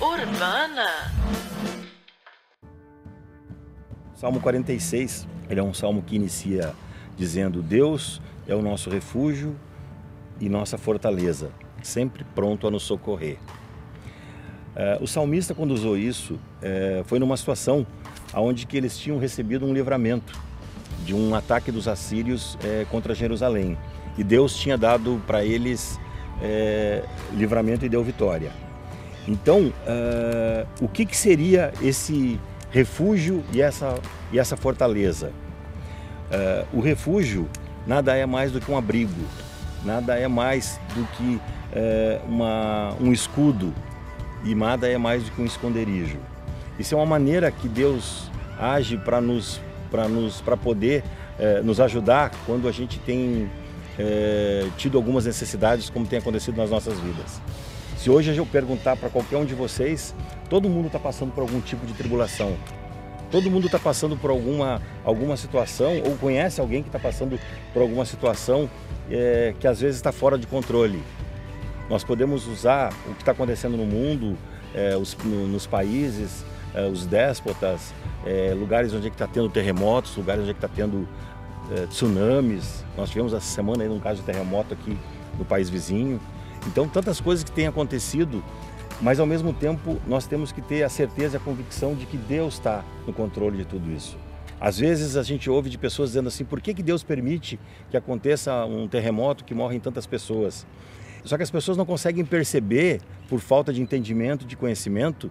Urbana. Salmo 46, ele é um salmo que inicia dizendo: Deus é o nosso refúgio e nossa fortaleza, sempre pronto a nos socorrer. Eh, o salmista, quando usou isso, eh, foi numa situação onde que eles tinham recebido um livramento de um ataque dos assírios eh, contra Jerusalém. E Deus tinha dado para eles livramento e deu vitória. Então, o que, que seria esse refúgio e essa, e essa fortaleza? o refúgio nada é mais do que um abrigo, nada é mais do que uma, um escudo, e nada é mais do que um esconderijo. Isso é uma maneira que Deus age para nos para nos para poder eh, nos ajudar quando a gente tem eh, tido algumas necessidades como tem acontecido nas nossas vidas. Se hoje eu perguntar para qualquer um de vocês, todo mundo está passando por algum tipo de tribulação. Todo mundo está passando por alguma, alguma situação ou conhece alguém que está passando por alguma situação eh, que às vezes está fora de controle. Nós podemos usar o que está acontecendo no mundo, os, no, nos países, eh, os déspotas, eh, lugares onde é está tendo terremotos, lugares onde é está tendo tsunamis. Nós tivemos essa semana aí um caso de terremoto aqui no país vizinho. Então, tantas coisas que têm acontecido, mas ao mesmo tempo nós temos que ter a certeza e a convicção de que Deus está no controle de tudo isso. Às vezes a gente ouve de pessoas dizendo assim: por que, que Deus permite que aconteça um terremoto que morrem tantas pessoas? Só que as pessoas não conseguem perceber, por falta de entendimento, de conhecimento,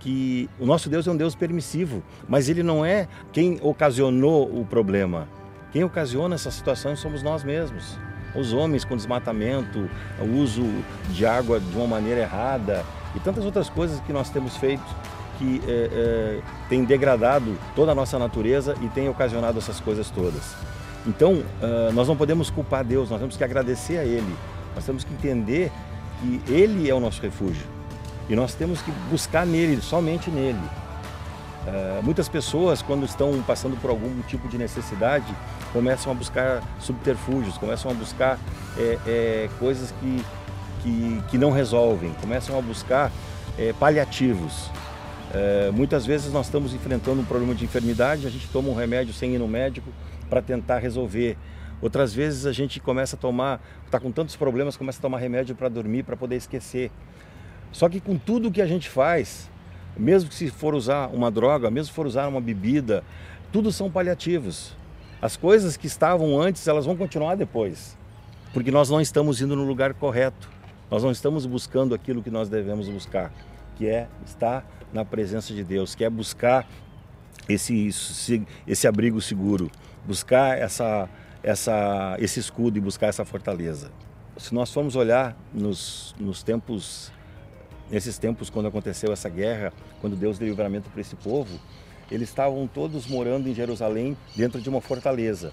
que o nosso Deus é um Deus permissivo, mas ele não é quem ocasionou o problema. Quem ocasiona essa situação somos nós mesmos. Os homens com desmatamento, o uso de água de uma maneira errada e tantas outras coisas que nós temos feito que é, é, tem degradado toda a nossa natureza e tem ocasionado essas coisas todas. Então, uh, nós não podemos culpar Deus, nós temos que agradecer a Ele nós temos que entender que Ele é o nosso refúgio e nós temos que buscar nele, somente nele. Uh, muitas pessoas, quando estão passando por algum tipo de necessidade, começam a buscar subterfúgios, começam a buscar é, é, coisas que, que, que, não resolvem, começam a buscar é, paliativos. muitas vezes nós estamos enfrentando um problema de enfermidade, a gente toma um remédio sem ir no médico para tentar resolver Outras vezes a gente começa a tomar, está com tantos problemas, começa a tomar remédio para dormir, para poder esquecer. Só que com tudo que a gente faz, mesmo que se for usar uma droga, mesmo se for usar uma bebida, tudo são paliativos. As coisas que estavam antes, elas vão continuar depois. Porque nós não estamos indo no lugar correto. Nós não estamos buscando aquilo que nós devemos buscar, que é estar na presença de Deus, que é buscar esse, esse abrigo seguro, buscar essa essa, esse escudo e buscar essa fortaleza. Se nós formos olhar nos, nos tempos, nesses tempos quando aconteceu essa guerra, quando Deus deu livramento para esse povo, eles estavam todos morando em Jerusalém dentro de uma fortaleza.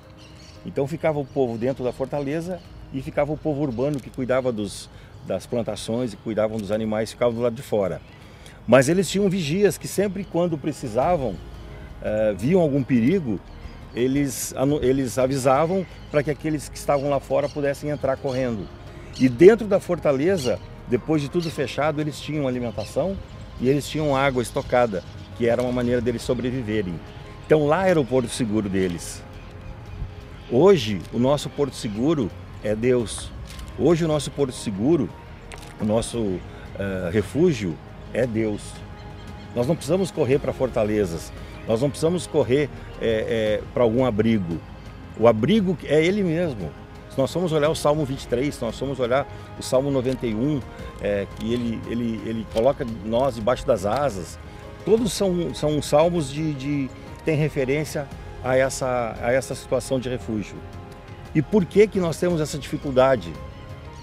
Então ficava o povo dentro da fortaleza e ficava o povo urbano que cuidava dos, das plantações e cuidavam dos animais, ficava do lado de fora. Mas eles tinham vigias que sempre quando precisavam, uh, viam algum perigo, eles, eles avisavam para que aqueles que estavam lá fora pudessem entrar correndo. E dentro da fortaleza, depois de tudo fechado, eles tinham alimentação e eles tinham água estocada, que era uma maneira deles sobreviverem. Então lá era o porto seguro deles. Hoje, o nosso porto seguro é Deus. Hoje, o nosso porto seguro, o nosso uh, refúgio é Deus. Nós não precisamos correr para fortalezas, nós não precisamos correr é, é, para algum abrigo. O abrigo é Ele mesmo. Se nós formos olhar o Salmo 23, se nós formos olhar o Salmo 91, é, que ele, ele, ele coloca nós debaixo das asas, todos são, são salmos de, de tem referência a essa, a essa situação de refúgio. E por que, que nós temos essa dificuldade?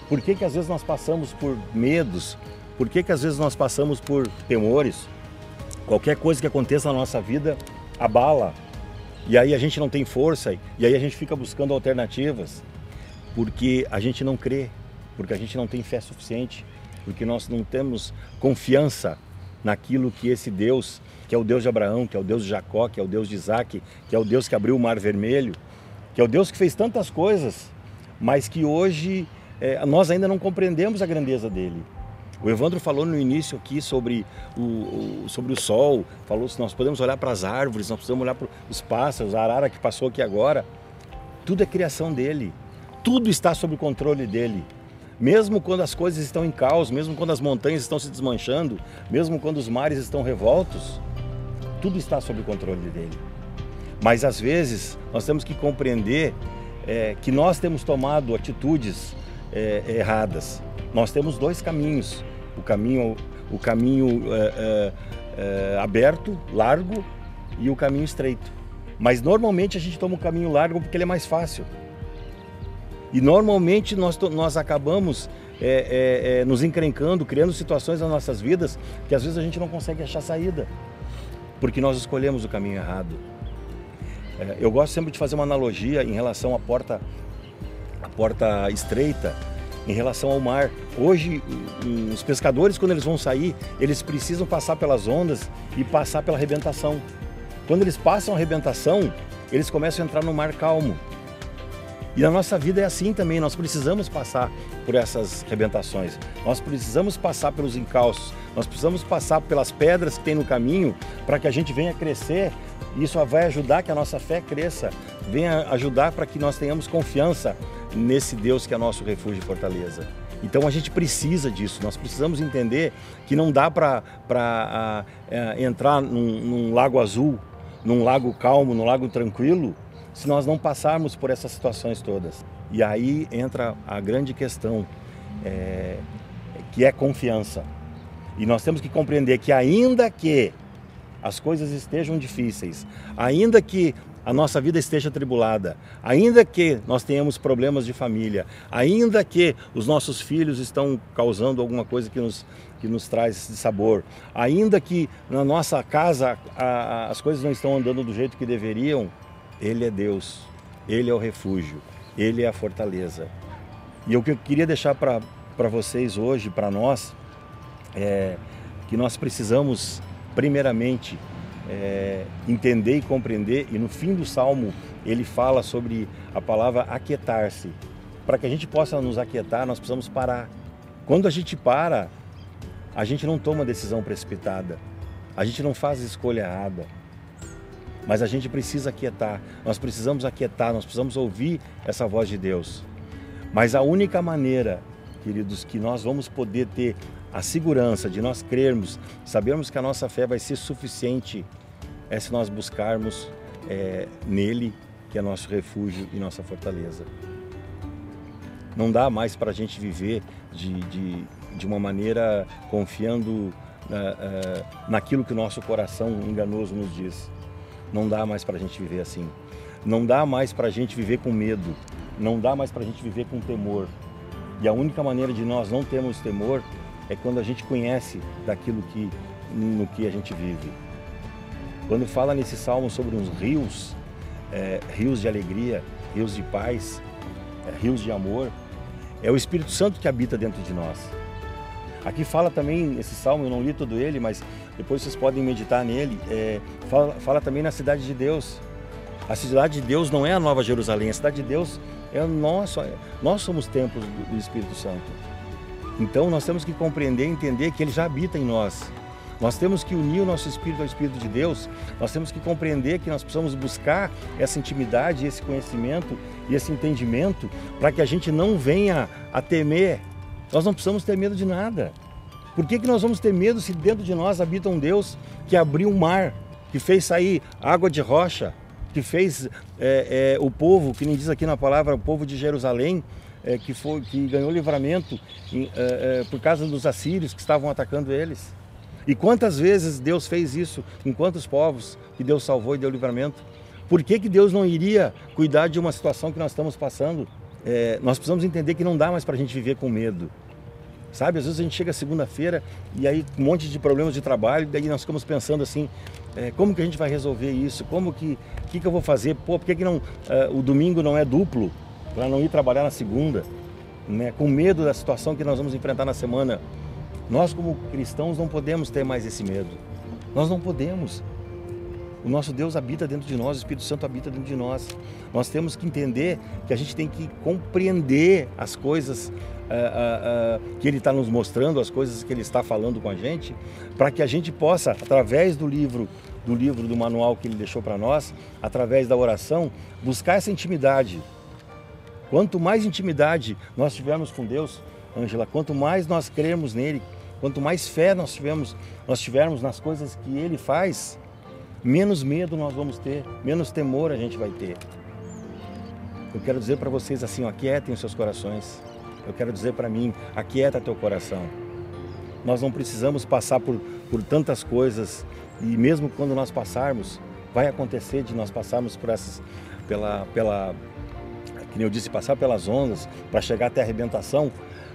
Por que, que às vezes nós passamos por medos? Por que, que às vezes nós passamos por temores? Qualquer coisa que aconteça na nossa vida abala. E aí a gente não tem força, e aí a gente fica buscando alternativas, porque a gente não crê, porque a gente não tem fé suficiente, porque nós não temos confiança naquilo que esse Deus, que é o Deus de Abraão, que é o Deus de Jacó, que é o Deus de Isaac, que é o Deus que abriu o mar vermelho, que é o Deus que fez tantas coisas, mas que hoje é, nós ainda não compreendemos a grandeza dele. O Evandro falou no início aqui sobre o, o sobre o sol, falou se nós podemos olhar para as árvores, nós podemos olhar para os pássaros, a arara que passou aqui agora. Tudo é criação dele, tudo está sob o controle dele. Mesmo quando as coisas estão em caos, mesmo quando as montanhas estão se desmanchando, mesmo quando os mares estão revoltos, tudo está sob o controle dele. Mas às vezes nós temos que compreender é, que nós temos tomado atitudes é, erradas. Nós temos dois caminhos: o caminho, o caminho é, é, é aberto, largo, e o caminho estreito. Mas normalmente a gente toma o caminho largo porque ele é mais fácil. E normalmente nós, nós acabamos é, é, é, nos encrencando, criando situações nas nossas vidas que às vezes a gente não consegue achar saída, porque nós escolhemos o caminho errado. É, eu gosto sempre de fazer uma analogia em relação à porta, à porta estreita, em relação ao mar. Hoje, os pescadores, quando eles vão sair, eles precisam passar pelas ondas e passar pela arrebentação. Quando eles passam a arrebentação, eles começam a entrar no mar calmo. E na nossa vida é assim também, nós precisamos passar por essas rebentações, nós precisamos passar pelos encalços, nós precisamos passar pelas pedras que tem no caminho para que a gente venha crescer. Isso vai ajudar que a nossa fé cresça, venha ajudar para que nós tenhamos confiança nesse Deus que é nosso refúgio e fortaleza. Então a gente precisa disso, nós precisamos entender que não dá para é, entrar num, num lago azul, num lago calmo, num lago tranquilo, se nós não passarmos por essas situações todas. E aí entra a grande questão, é, que é confiança. E nós temos que compreender que, ainda que as coisas estejam difíceis, ainda que a nossa vida esteja tribulada, ainda que nós tenhamos problemas de família, ainda que os nossos filhos estão causando alguma coisa que nos, que nos traz sabor, ainda que na nossa casa a, a, as coisas não estão andando do jeito que deveriam, ele é Deus, Ele é o refúgio, Ele é a fortaleza. E o que eu queria deixar para vocês hoje, para nós, é que nós precisamos, primeiramente, é, entender e compreender, e no fim do salmo ele fala sobre a palavra aquietar-se. Para que a gente possa nos aquietar, nós precisamos parar. Quando a gente para, a gente não toma decisão precipitada, a gente não faz escolha errada mas a gente precisa aquietar, nós precisamos aquietar, nós precisamos ouvir essa voz de Deus. Mas a única maneira, queridos, que nós vamos poder ter a segurança de nós crermos, sabermos que a nossa fé vai ser suficiente, é se nós buscarmos é, nele, que é nosso refúgio e nossa fortaleza. Não dá mais para a gente viver de, de, de uma maneira confiando uh, uh, naquilo que o nosso coração enganoso nos diz. Não dá mais para a gente viver assim. Não dá mais para a gente viver com medo. Não dá mais para a gente viver com temor. E a única maneira de nós não termos temor é quando a gente conhece daquilo que no que a gente vive. Quando fala nesse salmo sobre uns rios, é, rios de alegria, rios de paz, é, rios de amor, é o Espírito Santo que habita dentro de nós. Aqui fala também, esse salmo, eu não li todo ele, mas depois vocês podem meditar nele. É, fala, fala também na cidade de Deus. A cidade de Deus não é a Nova Jerusalém, a cidade de Deus é o nosso, nós somos templos do Espírito Santo. Então nós temos que compreender e entender que ele já habita em nós. Nós temos que unir o nosso espírito ao Espírito de Deus, nós temos que compreender que nós precisamos buscar essa intimidade, esse conhecimento e esse entendimento para que a gente não venha a temer nós não precisamos ter medo de nada. Por que, que nós vamos ter medo se dentro de nós habita um Deus que abriu o mar, que fez sair água de rocha, que fez é, é, o povo, que nem diz aqui na palavra, o povo de Jerusalém, é, que, foi, que ganhou livramento em, é, é, por causa dos assírios que estavam atacando eles? E quantas vezes Deus fez isso em quantos povos que Deus salvou e deu livramento? Por que, que Deus não iria cuidar de uma situação que nós estamos passando? É, nós precisamos entender que não dá mais para a gente viver com medo. Sabe, às vezes a gente chega segunda-feira e aí um monte de problemas de trabalho, daí nós ficamos pensando assim, é, como que a gente vai resolver isso? Como que, que, que eu vou fazer? Pô, por que, que não, é, o domingo não é duplo para não ir trabalhar na segunda? Né? Com medo da situação que nós vamos enfrentar na semana. Nós como cristãos não podemos ter mais esse medo. Nós não podemos. O nosso Deus habita dentro de nós, o Espírito Santo habita dentro de nós. Nós temos que entender que a gente tem que compreender as coisas que Ele está nos mostrando, as coisas que Ele está falando com a gente, para que a gente possa, através do livro, do livro, do manual que Ele deixou para nós, através da oração, buscar essa intimidade. Quanto mais intimidade nós tivermos com Deus, Ângela, quanto mais nós cremos nele, quanto mais fé nós tivermos, nós tivermos nas coisas que Ele faz, menos medo nós vamos ter, menos temor a gente vai ter. Eu quero dizer para vocês assim, aquietem os seus corações. Eu quero dizer para mim, aquieta teu coração. Nós não precisamos passar por, por tantas coisas e mesmo quando nós passarmos, vai acontecer de nós passarmos por essas, pela, pela, que eu disse, passar pelas ondas para chegar até a arrebentação,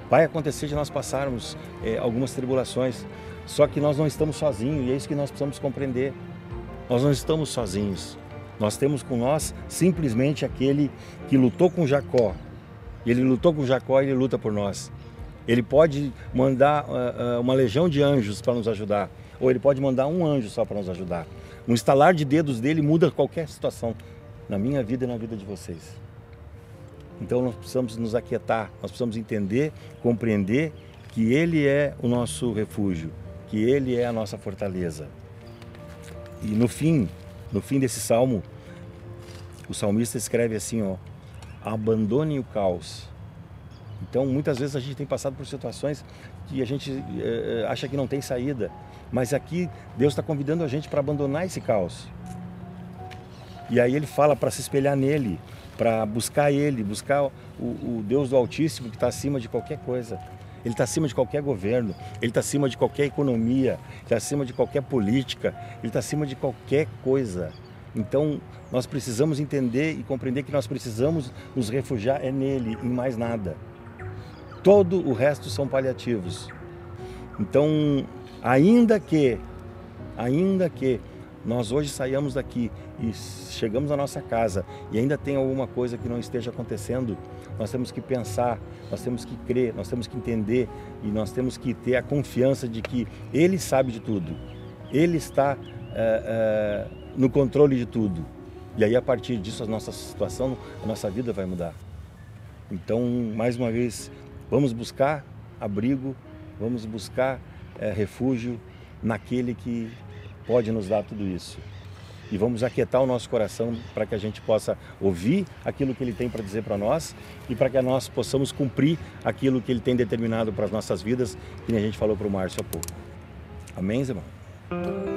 vai acontecer de nós passarmos é, algumas tribulações. Só que nós não estamos sozinhos e é isso que nós precisamos compreender. Nós não estamos sozinhos. Nós temos com nós simplesmente aquele que lutou com Jacó. Ele lutou com Jacó ele luta por nós. Ele pode mandar uh, uh, uma legião de anjos para nos ajudar, ou ele pode mandar um anjo só para nos ajudar. Um estalar de dedos dele muda qualquer situação na minha vida e na vida de vocês. Então nós precisamos nos aquietar, nós precisamos entender, compreender que Ele é o nosso refúgio, que Ele é a nossa fortaleza. E no fim, no fim desse salmo, o salmista escreve assim, ó, abandone o caos. Então, muitas vezes a gente tem passado por situações que a gente é, acha que não tem saída, mas aqui Deus está convidando a gente para abandonar esse caos. E aí ele fala para se espelhar nele, para buscar Ele, buscar o, o Deus do Altíssimo que está acima de qualquer coisa. Ele está acima de qualquer governo, ele está acima de qualquer economia, está acima de qualquer política, ele está acima de qualquer coisa. Então, nós precisamos entender e compreender que nós precisamos nos refugiar é nele, em mais nada. Todo o resto são paliativos. Então, ainda que, ainda que nós hoje saiamos daqui e chegamos à nossa casa e ainda tem alguma coisa que não esteja acontecendo, nós temos que pensar, nós temos que crer, nós temos que entender e nós temos que ter a confiança de que Ele sabe de tudo, Ele está é, é, no controle de tudo. E aí, a partir disso, a nossa situação, a nossa vida vai mudar. Então, mais uma vez, vamos buscar abrigo, vamos buscar é, refúgio naquele que pode nos dar tudo isso e vamos aquietar o nosso coração para que a gente possa ouvir aquilo que Ele tem para dizer para nós e para que nós possamos cumprir aquilo que Ele tem determinado para as nossas vidas, que a gente falou para o Márcio há pouco. Amém, irmão?